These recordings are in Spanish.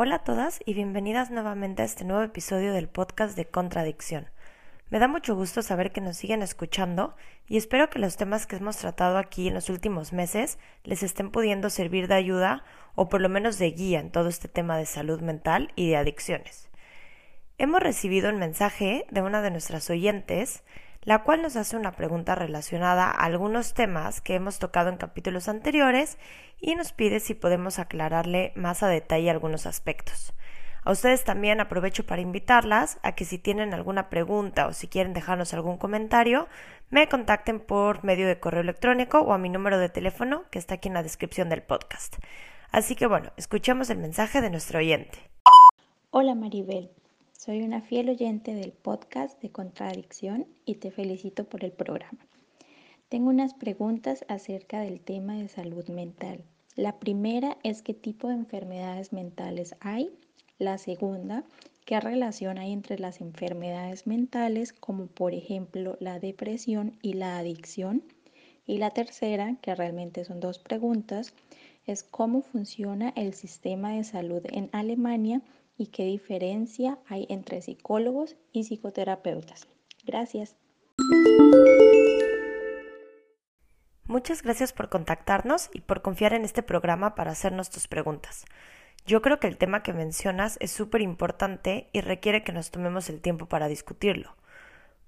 Hola a todas y bienvenidas nuevamente a este nuevo episodio del podcast de Contradicción. Me da mucho gusto saber que nos siguen escuchando y espero que los temas que hemos tratado aquí en los últimos meses les estén pudiendo servir de ayuda o por lo menos de guía en todo este tema de salud mental y de adicciones. Hemos recibido un mensaje de una de nuestras oyentes la cual nos hace una pregunta relacionada a algunos temas que hemos tocado en capítulos anteriores y nos pide si podemos aclararle más a detalle algunos aspectos. A ustedes también aprovecho para invitarlas a que si tienen alguna pregunta o si quieren dejarnos algún comentario, me contacten por medio de correo electrónico o a mi número de teléfono que está aquí en la descripción del podcast. Así que bueno, escuchemos el mensaje de nuestro oyente. Hola Maribel, soy una fiel oyente del podcast de Contradicción y te felicito por el programa. Tengo unas preguntas acerca del tema de salud mental. La primera es qué tipo de enfermedades mentales hay. La segunda, qué relación hay entre las enfermedades mentales como por ejemplo la depresión y la adicción. Y la tercera, que realmente son dos preguntas, es cómo funciona el sistema de salud en Alemania y qué diferencia hay entre psicólogos y psicoterapeutas. Gracias. Muchas gracias por contactarnos y por confiar en este programa para hacernos tus preguntas. Yo creo que el tema que mencionas es súper importante y requiere que nos tomemos el tiempo para discutirlo.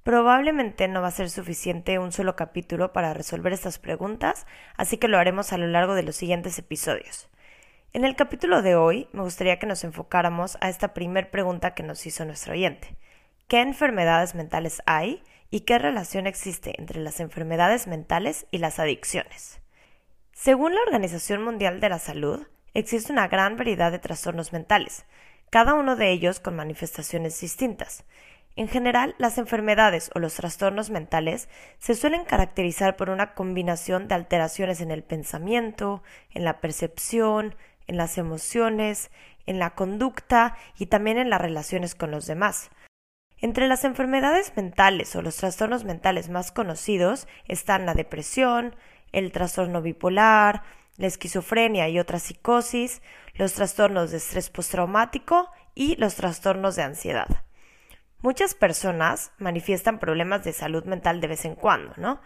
Probablemente no va a ser suficiente un solo capítulo para resolver estas preguntas, así que lo haremos a lo largo de los siguientes episodios. En el capítulo de hoy me gustaría que nos enfocáramos a esta primer pregunta que nos hizo nuestro oyente. ¿Qué enfermedades mentales hay y qué relación existe entre las enfermedades mentales y las adicciones? Según la Organización Mundial de la Salud, existe una gran variedad de trastornos mentales, cada uno de ellos con manifestaciones distintas. En general, las enfermedades o los trastornos mentales se suelen caracterizar por una combinación de alteraciones en el pensamiento, en la percepción, en las emociones, en la conducta y también en las relaciones con los demás. Entre las enfermedades mentales o los trastornos mentales más conocidos están la depresión, el trastorno bipolar, la esquizofrenia y otra psicosis, los trastornos de estrés postraumático y los trastornos de ansiedad. Muchas personas manifiestan problemas de salud mental de vez en cuando, ¿no?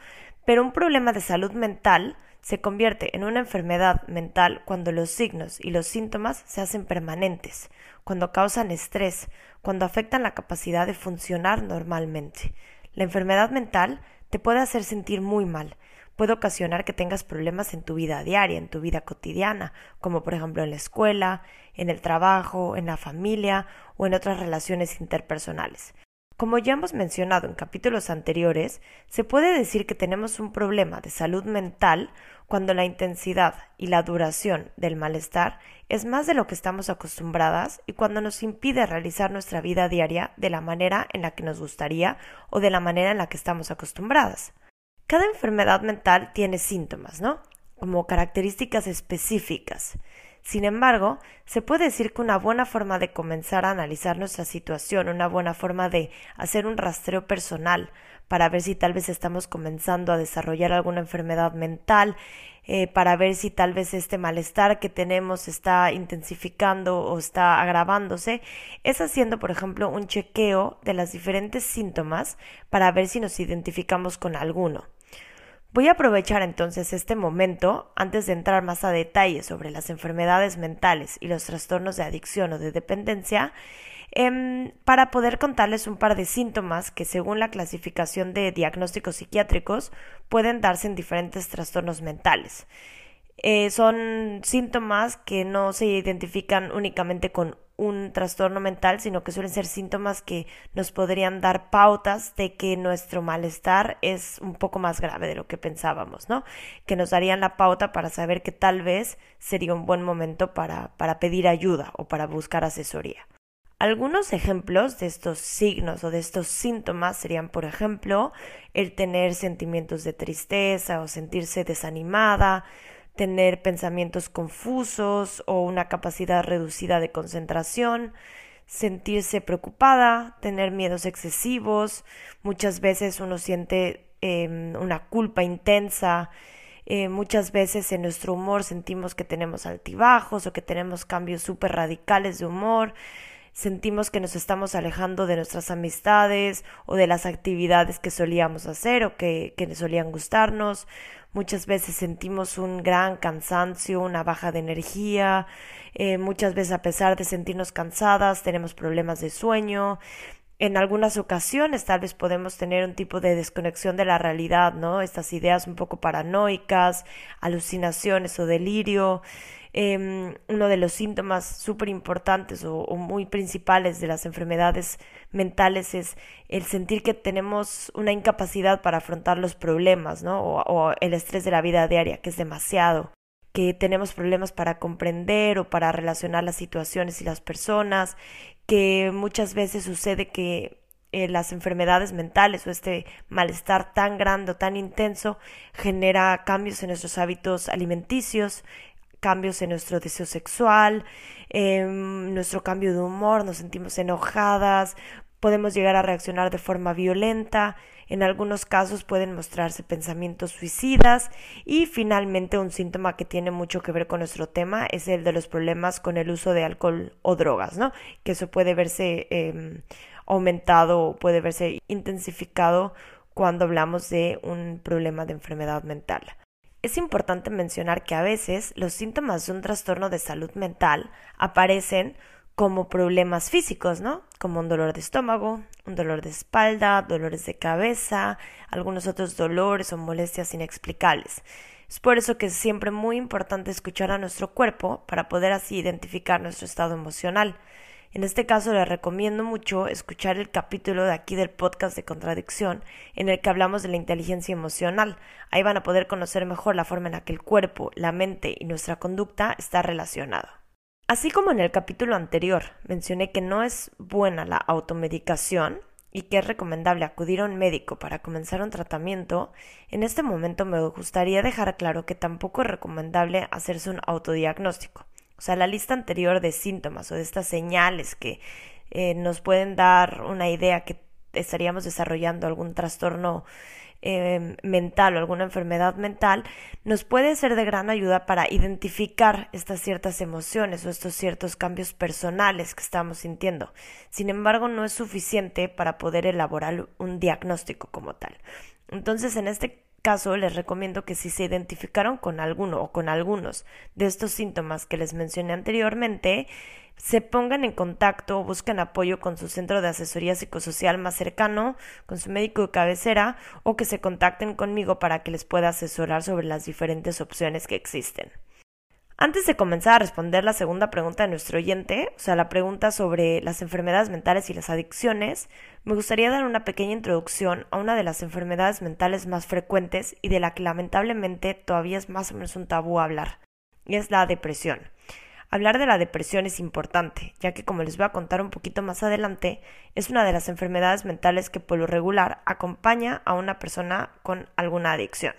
Pero un problema de salud mental se convierte en una enfermedad mental cuando los signos y los síntomas se hacen permanentes, cuando causan estrés, cuando afectan la capacidad de funcionar normalmente. La enfermedad mental te puede hacer sentir muy mal, puede ocasionar que tengas problemas en tu vida diaria, en tu vida cotidiana, como por ejemplo en la escuela, en el trabajo, en la familia o en otras relaciones interpersonales. Como ya hemos mencionado en capítulos anteriores, se puede decir que tenemos un problema de salud mental cuando la intensidad y la duración del malestar es más de lo que estamos acostumbradas y cuando nos impide realizar nuestra vida diaria de la manera en la que nos gustaría o de la manera en la que estamos acostumbradas. Cada enfermedad mental tiene síntomas, ¿no? Como características específicas. Sin embargo, se puede decir que una buena forma de comenzar a analizar nuestra situación, una buena forma de hacer un rastreo personal para ver si tal vez estamos comenzando a desarrollar alguna enfermedad mental, eh, para ver si tal vez este malestar que tenemos está intensificando o está agravándose, es haciendo, por ejemplo, un chequeo de las diferentes síntomas para ver si nos identificamos con alguno. Voy a aprovechar entonces este momento, antes de entrar más a detalle sobre las enfermedades mentales y los trastornos de adicción o de dependencia, em, para poder contarles un par de síntomas que según la clasificación de diagnósticos psiquiátricos pueden darse en diferentes trastornos mentales. Eh, son síntomas que no se identifican únicamente con un trastorno mental, sino que suelen ser síntomas que nos podrían dar pautas de que nuestro malestar es un poco más grave de lo que pensábamos, ¿no? Que nos darían la pauta para saber que tal vez sería un buen momento para, para pedir ayuda o para buscar asesoría. Algunos ejemplos de estos signos o de estos síntomas serían, por ejemplo, el tener sentimientos de tristeza o sentirse desanimada, tener pensamientos confusos o una capacidad reducida de concentración, sentirse preocupada, tener miedos excesivos, muchas veces uno siente em, una culpa intensa, Eh, muchas veces en nuestro humor sentimos que tenemos altibajos o que tenemos cambios súper radicales de humor. Sentimos que nos estamos alejando de nuestras amistades o de las actividades que solíamos hacer o que, que solían gustarnos. Muchas veces sentimos un gran cansancio, una baja de energía. Eh, muchas veces a pesar de sentirnos cansadas tenemos problemas de sueño en algunas ocasiones tal vez podemos tener un tipo de desconexión de la realidad, ¿no? Estas ideas un poco paranoicas, alucinaciones o delirio. Em, uno de los síntomas súper importantes o, muy principales de las enfermedades mentales es el sentir que tenemos una incapacidad para afrontar los problemas, ¿no? o el estrés de la vida diaria, que es demasiado que tenemos problemas para comprender o para relacionar las situaciones y las personas, que muchas veces sucede que eh, las enfermedades mentales o este malestar tan grande o tan intenso genera cambios en nuestros hábitos alimenticios, cambios en nuestro deseo sexual, em, nuestro cambio de humor, nos sentimos enojadas, podemos llegar a reaccionar de forma violenta, en algunos casos pueden mostrarse pensamientos suicidas y finalmente un síntoma que tiene mucho que ver con nuestro tema es el de los problemas con el uso de alcohol o drogas, ¿no? Que eso puede verse eh, aumentado o puede verse intensificado cuando hablamos de un problema de enfermedad mental. Es importante mencionar que a veces los síntomas de un trastorno de salud mental aparecen como problemas físicos, ¿no? Como un dolor de estómago, un dolor de espalda, dolores de cabeza, algunos otros dolores o molestias inexplicables. Es por eso que es siempre muy importante escuchar a nuestro cuerpo para poder así identificar nuestro estado emocional. En este caso les recomiendo mucho escuchar el capítulo de aquí del podcast de contradicción en el que hablamos de la inteligencia emocional. Ahí van a poder conocer mejor la forma en la que el cuerpo, la mente y nuestra conducta está relacionado. Así como en el capítulo anterior mencioné que no es buena la automedicación y que es recomendable acudir a un médico para comenzar un tratamiento, en este momento me gustaría dejar claro que tampoco es recomendable hacerse un autodiagnóstico. O sea, la lista anterior de síntomas o de estas señales que eh, nos pueden dar una idea que estaríamos desarrollando algún trastorno eh, mental o alguna enfermedad mental, nos puede ser de gran ayuda para identificar estas ciertas emociones o estos ciertos cambios personales que estamos sintiendo. Sin embargo, no es suficiente para poder elaborar un diagnóstico como tal. Entonces, en este caso, les recomiendo que si se identificaron con alguno o con algunos de estos síntomas que les mencioné anteriormente, se pongan en contacto o busquen apoyo con su centro de asesoría psicosocial más cercano, con su médico de cabecera o que se contacten conmigo para que les pueda asesorar sobre las diferentes opciones que existen. Antes de comenzar a responder la segunda pregunta de nuestro oyente, o sea, la pregunta sobre las enfermedades mentales y las adicciones, me gustaría dar una pequeña introducción a una de las enfermedades mentales más frecuentes y de la que lamentablemente todavía es más o menos un tabú hablar, y es la depresión. Hablar de la depresión es importante, ya que como les voy a contar un poquito más adelante, es una de las enfermedades mentales que por lo regular acompaña a una persona con alguna adicción.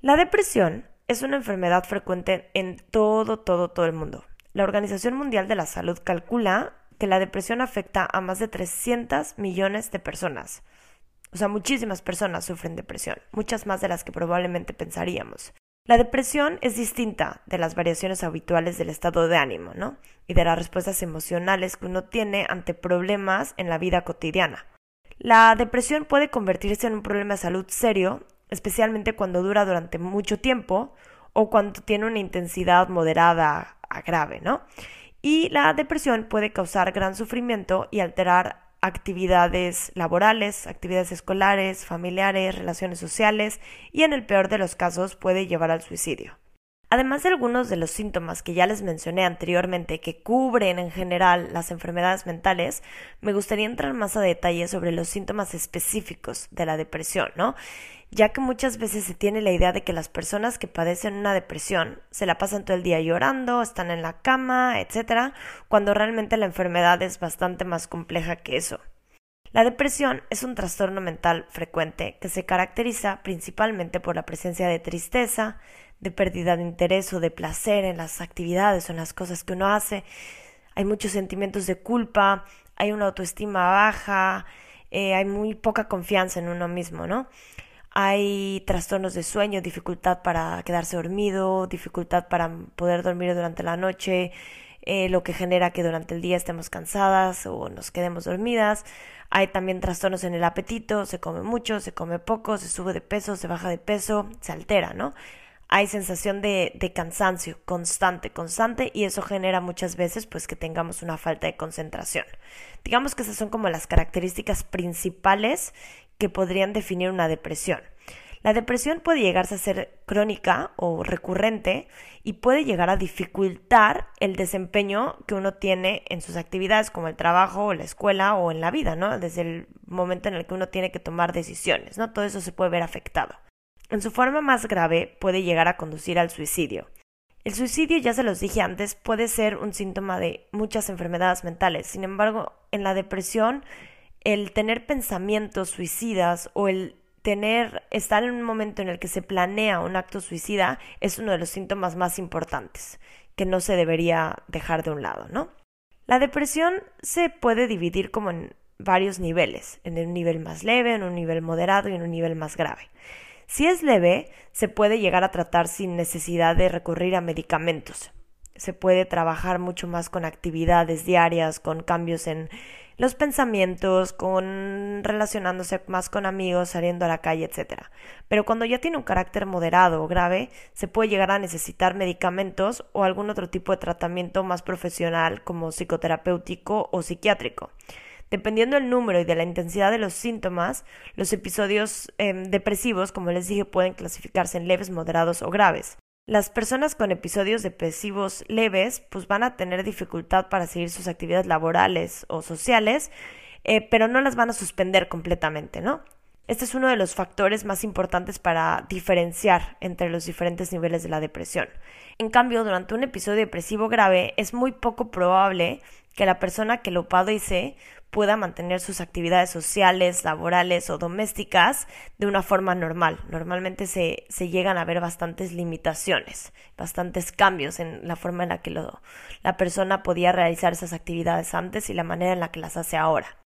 La depresión es una enfermedad frecuente en todo, todo, todo el mundo. La Organización Mundial de la Salud calcula que la depresión afecta a más de 300 millones de personas. O sea, muchísimas personas sufren depresión, muchas más de las que probablemente pensaríamos. La depresión es distinta de las variaciones habituales del estado de ánimo, ¿no? Y de las respuestas emocionales que uno tiene ante problemas en la vida cotidiana. La depresión puede convertirse en un problema de salud serio, especialmente cuando dura durante mucho tiempo o cuando tiene una intensidad moderada a grave, ¿no? Y la depresión puede causar gran sufrimiento y alterar actividades laborales, actividades escolares, familiares, relaciones sociales y en el peor de los casos puede llevar al suicidio. Además de algunos de los síntomas que ya les mencioné anteriormente que cubren en general las enfermedades mentales, me gustaría entrar más a detalle sobre los síntomas específicos de la depresión, ¿no? ya que muchas veces se tiene la idea de que las personas que padecen una depresión se la pasan todo el día llorando, están en la cama, etc., cuando realmente la enfermedad es bastante más compleja que eso. La depresión es un trastorno mental frecuente que se caracteriza principalmente por la presencia de tristeza, de pérdida de interés o de placer en las actividades o en las cosas que uno hace. Hay muchos sentimientos de culpa, hay una autoestima baja, eh, hay muy poca confianza en uno mismo, ¿no? hay trastornos de sueño, dificultad para quedarse dormido, dificultad para poder dormir durante la noche, eh, lo que genera que durante el día estemos cansadas o nos quedemos dormidas. Hay también trastornos en el apetito, se come mucho, se come poco, se sube de peso, se baja de peso, se altera, ¿no? Hay sensación de, cansancio constante, constante, y eso genera muchas veces pues que tengamos una falta de concentración. Digamos que esas son como las características principales que podrían definir una depresión. La depresión puede llegarse a ser crónica o recurrente y puede llegar a dificultar el desempeño que uno tiene en sus actividades como el trabajo o la escuela o en la vida, ¿no? Desde el momento en el que uno tiene que tomar decisiones, ¿no? Todo eso se puede ver afectado. En su forma más grave puede llegar a conducir al suicidio. El suicidio, ya se los dije antes, puede ser un síntoma de muchas enfermedades mentales. Sin embargo, en la depresión el tener pensamientos suicidas o el tener, estar en un momento en el que se planea un acto suicida es uno de los síntomas más importantes que no se debería dejar de un lado, ¿no? La depresión se puede dividir como en varios niveles, en un nivel más leve, en un nivel moderado y en un nivel más grave. Si es leve, se puede llegar a tratar sin necesidad de recurrir a medicamentos. Se puede trabajar mucho más con actividades diarias, con cambios en los pensamientos, con relacionándose más con amigos, saliendo a la calle, etc. Pero cuando ya tiene un carácter moderado o grave, se puede llegar a necesitar medicamentos o algún otro tipo de tratamiento más profesional como psicoterapéutico o psiquiátrico. Dependiendo del número y de la intensidad de los síntomas, los episodios em, depresivos, como les dije, pueden clasificarse en leves, moderados o graves. Las personas con episodios depresivos leves pues van a tener dificultad para seguir sus actividades laborales o sociales, eh, pero no las van a suspender completamente, ¿no? Este es uno de los factores más importantes para diferenciar entre los diferentes niveles de la depresión. En cambio, durante un episodio depresivo grave es muy poco probable que la persona que lo padece pueda mantener sus actividades sociales, laborales o domésticas de una forma normal. Normalmente se, se llegan a ver bastantes limitaciones, bastantes cambios en la forma en la que lo, la persona podía realizar esas actividades antes y la manera en la que las hace ahora.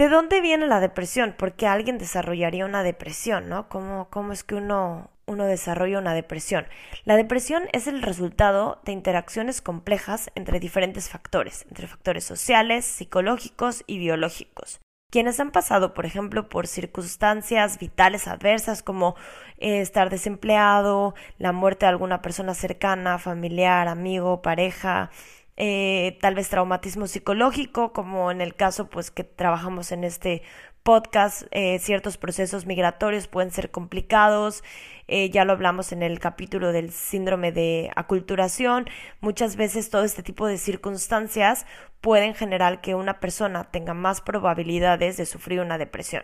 ¿De dónde viene la depresión? ¿Por qué alguien desarrollaría una depresión? ¿no? ¿Cómo, ¿Cómo es que uno uno desarrolla una depresión. La depresión es el resultado de interacciones complejas entre diferentes factores, entre factores sociales, psicológicos y biológicos. Quienes han pasado, por ejemplo, por circunstancias vitales adversas como eh, estar desempleado, la muerte de alguna persona cercana, familiar, amigo, pareja, eh, tal vez traumatismo psicológico, como en el caso pues que trabajamos en este podcast, eh, ciertos procesos migratorios pueden ser complicados, eh, ya lo hablamos en el capítulo del síndrome de aculturación, muchas veces todo este tipo de circunstancias pueden generar que una persona tenga más probabilidades de sufrir una depresión.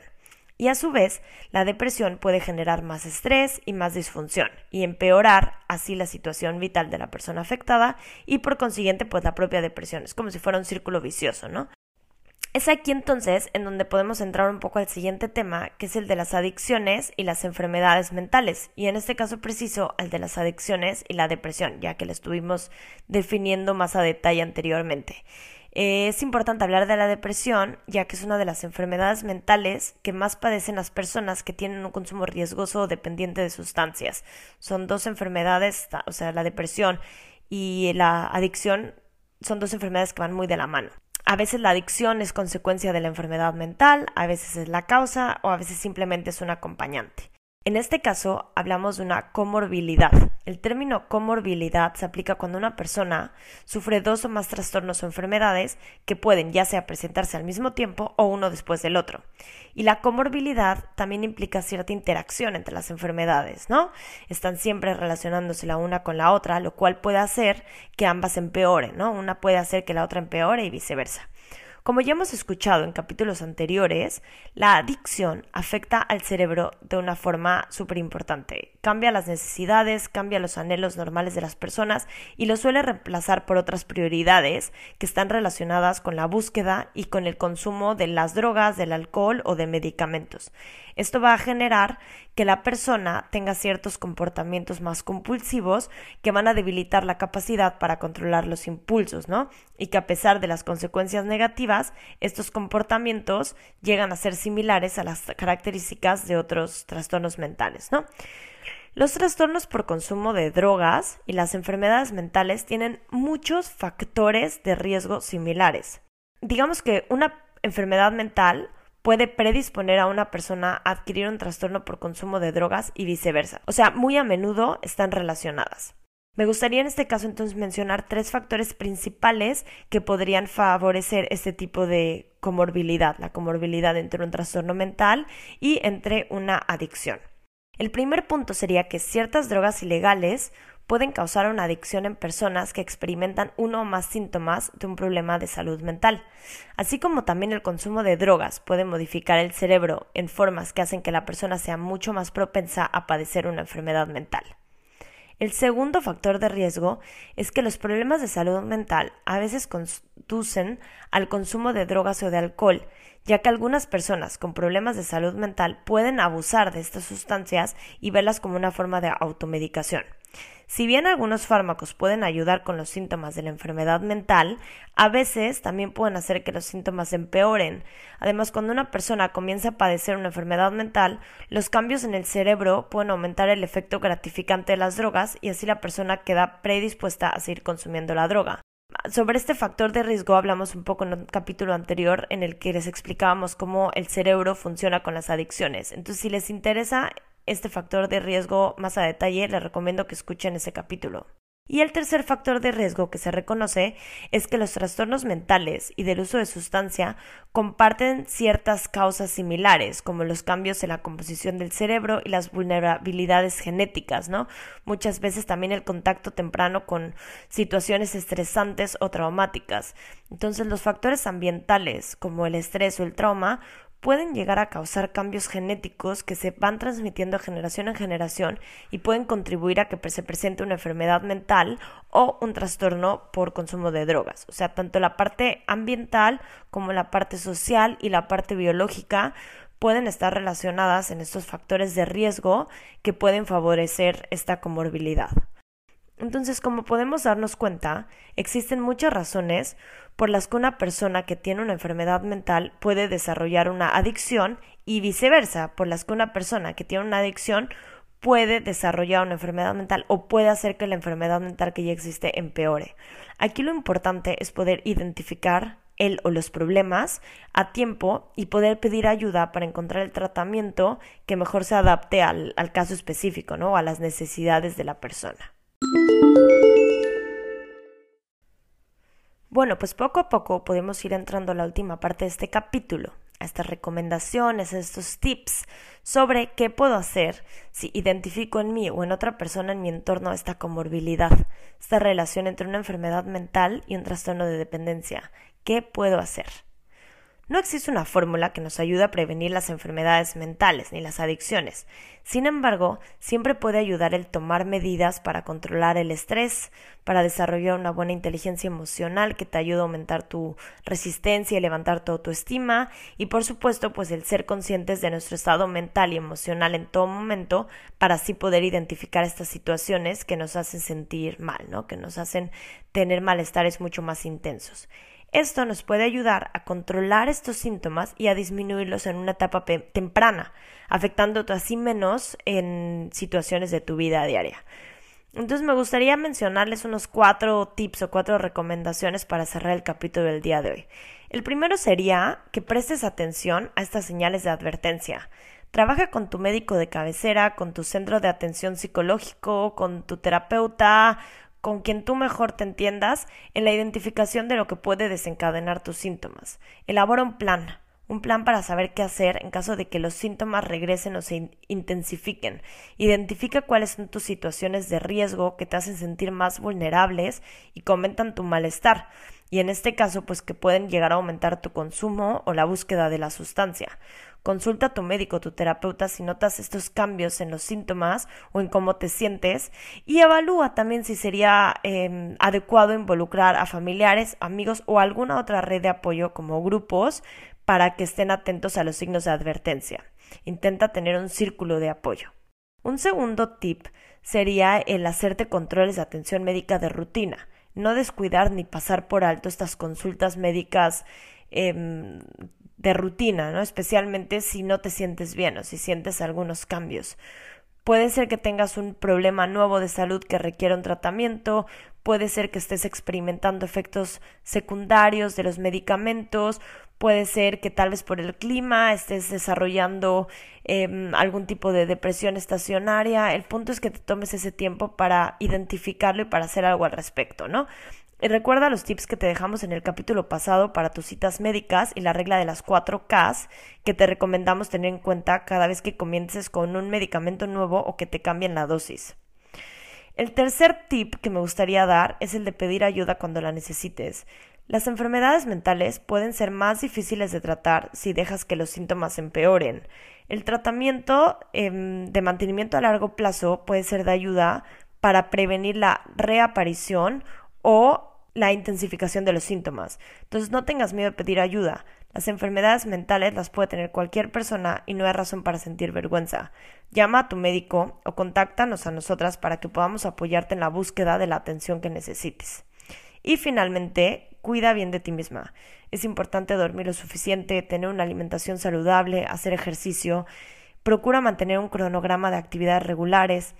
Y a su vez, la depresión puede generar más estrés y más disfunción y empeorar así la situación vital de la persona afectada y por consiguiente pues la propia depresión. Es como si fuera un círculo vicioso, ¿no? Es aquí entonces en donde podemos entrar un poco al siguiente tema, que es el de las adicciones y las enfermedades mentales, y en este caso preciso al de las adicciones y la depresión, ya que la estuvimos definiendo más a detalle anteriormente. Es importante hablar de la depresión, ya que es una de las enfermedades mentales que más padecen las personas que tienen un consumo riesgoso o dependiente de sustancias. Son dos enfermedades, o sea, la depresión y la adicción son dos enfermedades que van muy de la mano. A veces la adicción es consecuencia de la enfermedad mental, a veces es la causa o a veces simplemente es un acompañante. En este caso hablamos de una comorbilidad. El término comorbilidad se aplica cuando una persona sufre dos o más trastornos o enfermedades que pueden ya sea presentarse al mismo tiempo o uno después del otro. Y la comorbilidad también implica cierta interacción entre las enfermedades, ¿no? Están siempre relacionándose la una con la otra, lo cual puede hacer que ambas empeoren, ¿no? Una puede hacer que la otra empeore y viceversa. Como ya hemos escuchado en capítulos anteriores, la adicción afecta al cerebro de una forma súper importante. Cambia las necesidades, cambia los anhelos normales de las personas y lo suele reemplazar por otras prioridades que están relacionadas con la búsqueda y con el consumo de las drogas, del alcohol o de medicamentos. Esto va a generar que la persona tenga ciertos comportamientos más compulsivos que van a debilitar la capacidad para controlar los impulsos, ¿no? Y que a pesar de las consecuencias negativas, estos comportamientos llegan a ser similares a las características de otros trastornos mentales, ¿no? Los trastornos por consumo de drogas y las enfermedades mentales tienen muchos factores de riesgo similares. Digamos que una enfermedad mental puede predisponer a una persona a adquirir un trastorno por consumo de drogas y viceversa. O sea, muy a menudo están relacionadas. Me gustaría en este caso entonces mencionar tres factores principales que podrían favorecer este tipo de comorbilidad, la comorbilidad entre un trastorno mental y entre una adicción. El primer punto sería que ciertas drogas ilegales pueden causar una adicción en personas que experimentan uno o más síntomas de un problema de salud mental, así como también el consumo de drogas puede modificar el cerebro en formas que hacen que la persona sea mucho más propensa a padecer una enfermedad mental. El segundo factor de riesgo es que los problemas de salud mental a veces conducen al consumo de drogas o de alcohol, ya que algunas personas con problemas de salud mental pueden abusar de estas sustancias y verlas como una forma de automedicación. Si bien algunos fármacos pueden ayudar con los síntomas de la enfermedad mental, a veces también pueden hacer que los síntomas empeoren. Además, cuando una persona comienza a padecer una enfermedad mental, los cambios en el cerebro pueden aumentar el efecto gratificante de las drogas y así la persona queda predispuesta a seguir consumiendo la droga. Sobre este factor de riesgo hablamos un poco en un capítulo anterior en el que les explicábamos cómo el cerebro funciona con las adicciones. Entonces, si les interesa este factor de riesgo más a detalle, les recomiendo que escuchen ese capítulo. Y el tercer factor de riesgo que se reconoce es que los trastornos mentales y del uso de sustancia comparten ciertas causas similares, como los cambios en la composición del cerebro y las vulnerabilidades genéticas, ¿no? Muchas veces también el contacto temprano con situaciones estresantes o traumáticas. Entonces, los factores ambientales, como el estrés o el trauma, pueden llegar a causar cambios genéticos que se van transmitiendo generación en generación y pueden contribuir a que se presente una enfermedad mental o un trastorno por consumo de drogas. O sea, tanto la parte ambiental como la parte social y la parte biológica pueden estar relacionadas en estos factores de riesgo que pueden favorecer esta comorbilidad. Entonces, como podemos darnos cuenta, existen muchas razones por las que una persona que tiene una enfermedad mental puede desarrollar una adicción y viceversa, por las que una persona que tiene una adicción puede desarrollar una enfermedad mental o puede hacer que la enfermedad mental que ya existe empeore. Aquí lo importante es poder identificar el o los problemas a tiempo y poder pedir ayuda para encontrar el tratamiento que mejor se adapte al, al caso específico, ¿no? A las necesidades de la persona. Bueno, pues poco a poco podemos ir entrando a la última parte de este capítulo, a estas recomendaciones, a estos tips sobre qué puedo hacer si identifico en mí o en otra persona en mi entorno esta comorbilidad, esta relación entre una enfermedad mental y un trastorno de dependencia. ¿Qué puedo hacer? No existe una fórmula que nos ayude a prevenir las enfermedades mentales ni las adicciones. Sin embargo, siempre puede ayudar el tomar medidas para controlar el estrés, para desarrollar una buena inteligencia emocional que te ayude a aumentar tu resistencia y levantar tu autoestima y por supuesto pues el ser conscientes de nuestro estado mental y emocional en todo momento para así poder identificar estas situaciones que nos hacen sentir mal, ¿no? Que nos hacen tener malestares mucho más intensos. Esto nos puede ayudar a controlar estos síntomas y a disminuirlos en una etapa temprana, afectándote así menos en situaciones de tu vida diaria. Entonces me gustaría mencionarles unos cuatro tips o cuatro recomendaciones para cerrar el capítulo del día de hoy. El primero sería que prestes atención a estas señales de advertencia. Trabaja con tu médico de cabecera, con tu centro de atención psicológico, con tu terapeuta con quien tú mejor te entiendas en la identificación de lo que puede desencadenar tus síntomas. Elabora un plan, un plan para saber qué hacer en caso de que los síntomas regresen o se intensifiquen. Identifica cuáles son tus situaciones de riesgo que te hacen sentir más vulnerables y comentan tu malestar. Y en este caso, pues que pueden llegar a aumentar tu consumo o la búsqueda de la sustancia. Consulta a tu médico, tu terapeuta si notas estos cambios en los síntomas o en cómo te sientes y evalúa también si sería em, adecuado involucrar a familiares, amigos o alguna otra red de apoyo como grupos para que estén atentos a los signos de advertencia. Intenta tener un círculo de apoyo. Un segundo tip sería el hacerte controles de atención médica de rutina. No descuidar ni pasar por alto estas consultas médicas em, de rutina, ¿no? Especialmente si no te sientes bien o si sientes algunos cambios. Puede ser que tengas un problema nuevo de salud que requiera un tratamiento, puede ser que estés experimentando efectos secundarios de los medicamentos, puede ser que tal vez por el clima estés desarrollando em, algún tipo de depresión estacionaria. El punto es que te tomes ese tiempo para identificarlo y para hacer algo al respecto, ¿no? Y recuerda los tips que te dejamos en el capítulo pasado para tus citas médicas y la regla de las 4 Ks que te recomendamos tener en cuenta cada vez que comiences con un medicamento nuevo o que te cambien la dosis. El tercer tip que me gustaría dar es el de pedir ayuda cuando la necesites. Las enfermedades mentales pueden ser más difíciles de tratar si dejas que los síntomas empeoren. El tratamiento em, de mantenimiento a largo plazo puede ser de ayuda para prevenir la reaparición o la intensificación de los síntomas. Entonces no tengas miedo de pedir ayuda. Las enfermedades mentales las puede tener cualquier persona y no hay razón para sentir vergüenza. Llama a tu médico o contáctanos a nosotras para que podamos apoyarte en la búsqueda de la atención que necesites. Y finalmente, cuida bien de ti misma. Es importante dormir lo suficiente, tener una alimentación saludable, hacer ejercicio. Procura mantener un cronograma de actividades regulares,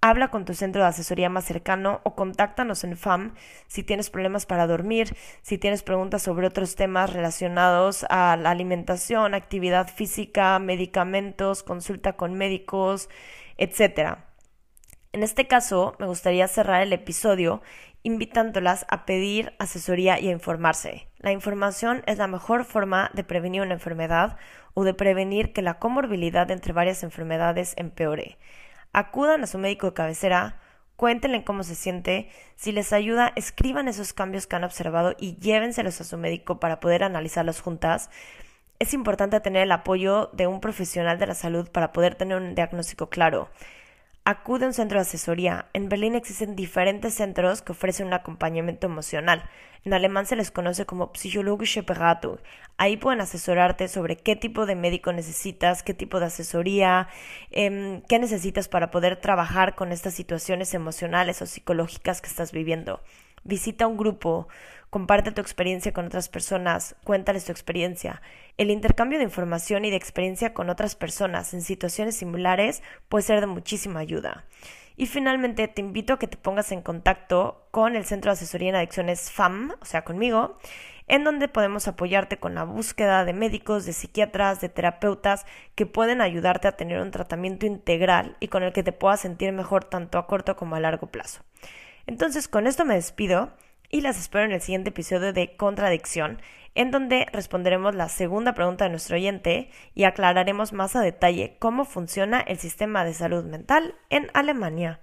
Habla con tu centro de asesoría más cercano o contáctanos en FAM si tienes problemas para dormir, si tienes preguntas sobre otros temas relacionados a la alimentación, actividad física, medicamentos, consulta con médicos, etc. En este caso, me gustaría cerrar el episodio invitándolas a pedir asesoría y a informarse. La información es la mejor forma de prevenir una enfermedad o de prevenir que la comorbilidad entre varias enfermedades empeore. Acudan a su médico de cabecera, cuéntenle cómo se siente, si les ayuda, escriban esos cambios que han observado y llévenselos a su médico para poder analizarlos juntas. Es importante tener el apoyo de un profesional de la salud para poder tener un diagnóstico claro. Acude a un centro de asesoría. En Berlín existen diferentes centros que ofrecen un acompañamiento emocional. En alemán se les conoce como psychologische Beratung. Ahí pueden asesorarte sobre qué tipo de médico necesitas, qué tipo de asesoría, em, qué necesitas para poder trabajar con estas situaciones emocionales o psicológicas que estás viviendo. Visita un grupo, comparte tu experiencia con otras personas, cuéntales tu experiencia. El intercambio de información y de experiencia con otras personas en situaciones similares puede ser de muchísima ayuda. Y finalmente te invito a que te pongas en contacto con el Centro de Asesoría en Adicciones FAM, o sea, conmigo, en donde podemos apoyarte con la búsqueda de médicos, de psiquiatras, de terapeutas que pueden ayudarte a tener un tratamiento integral y con el que te puedas sentir mejor tanto a corto como a largo plazo. Entonces, con esto me despido y las espero en el siguiente episodio de Contradicción, en donde responderemos la segunda pregunta de nuestro oyente y aclararemos más a detalle cómo funciona el sistema de salud mental en Alemania.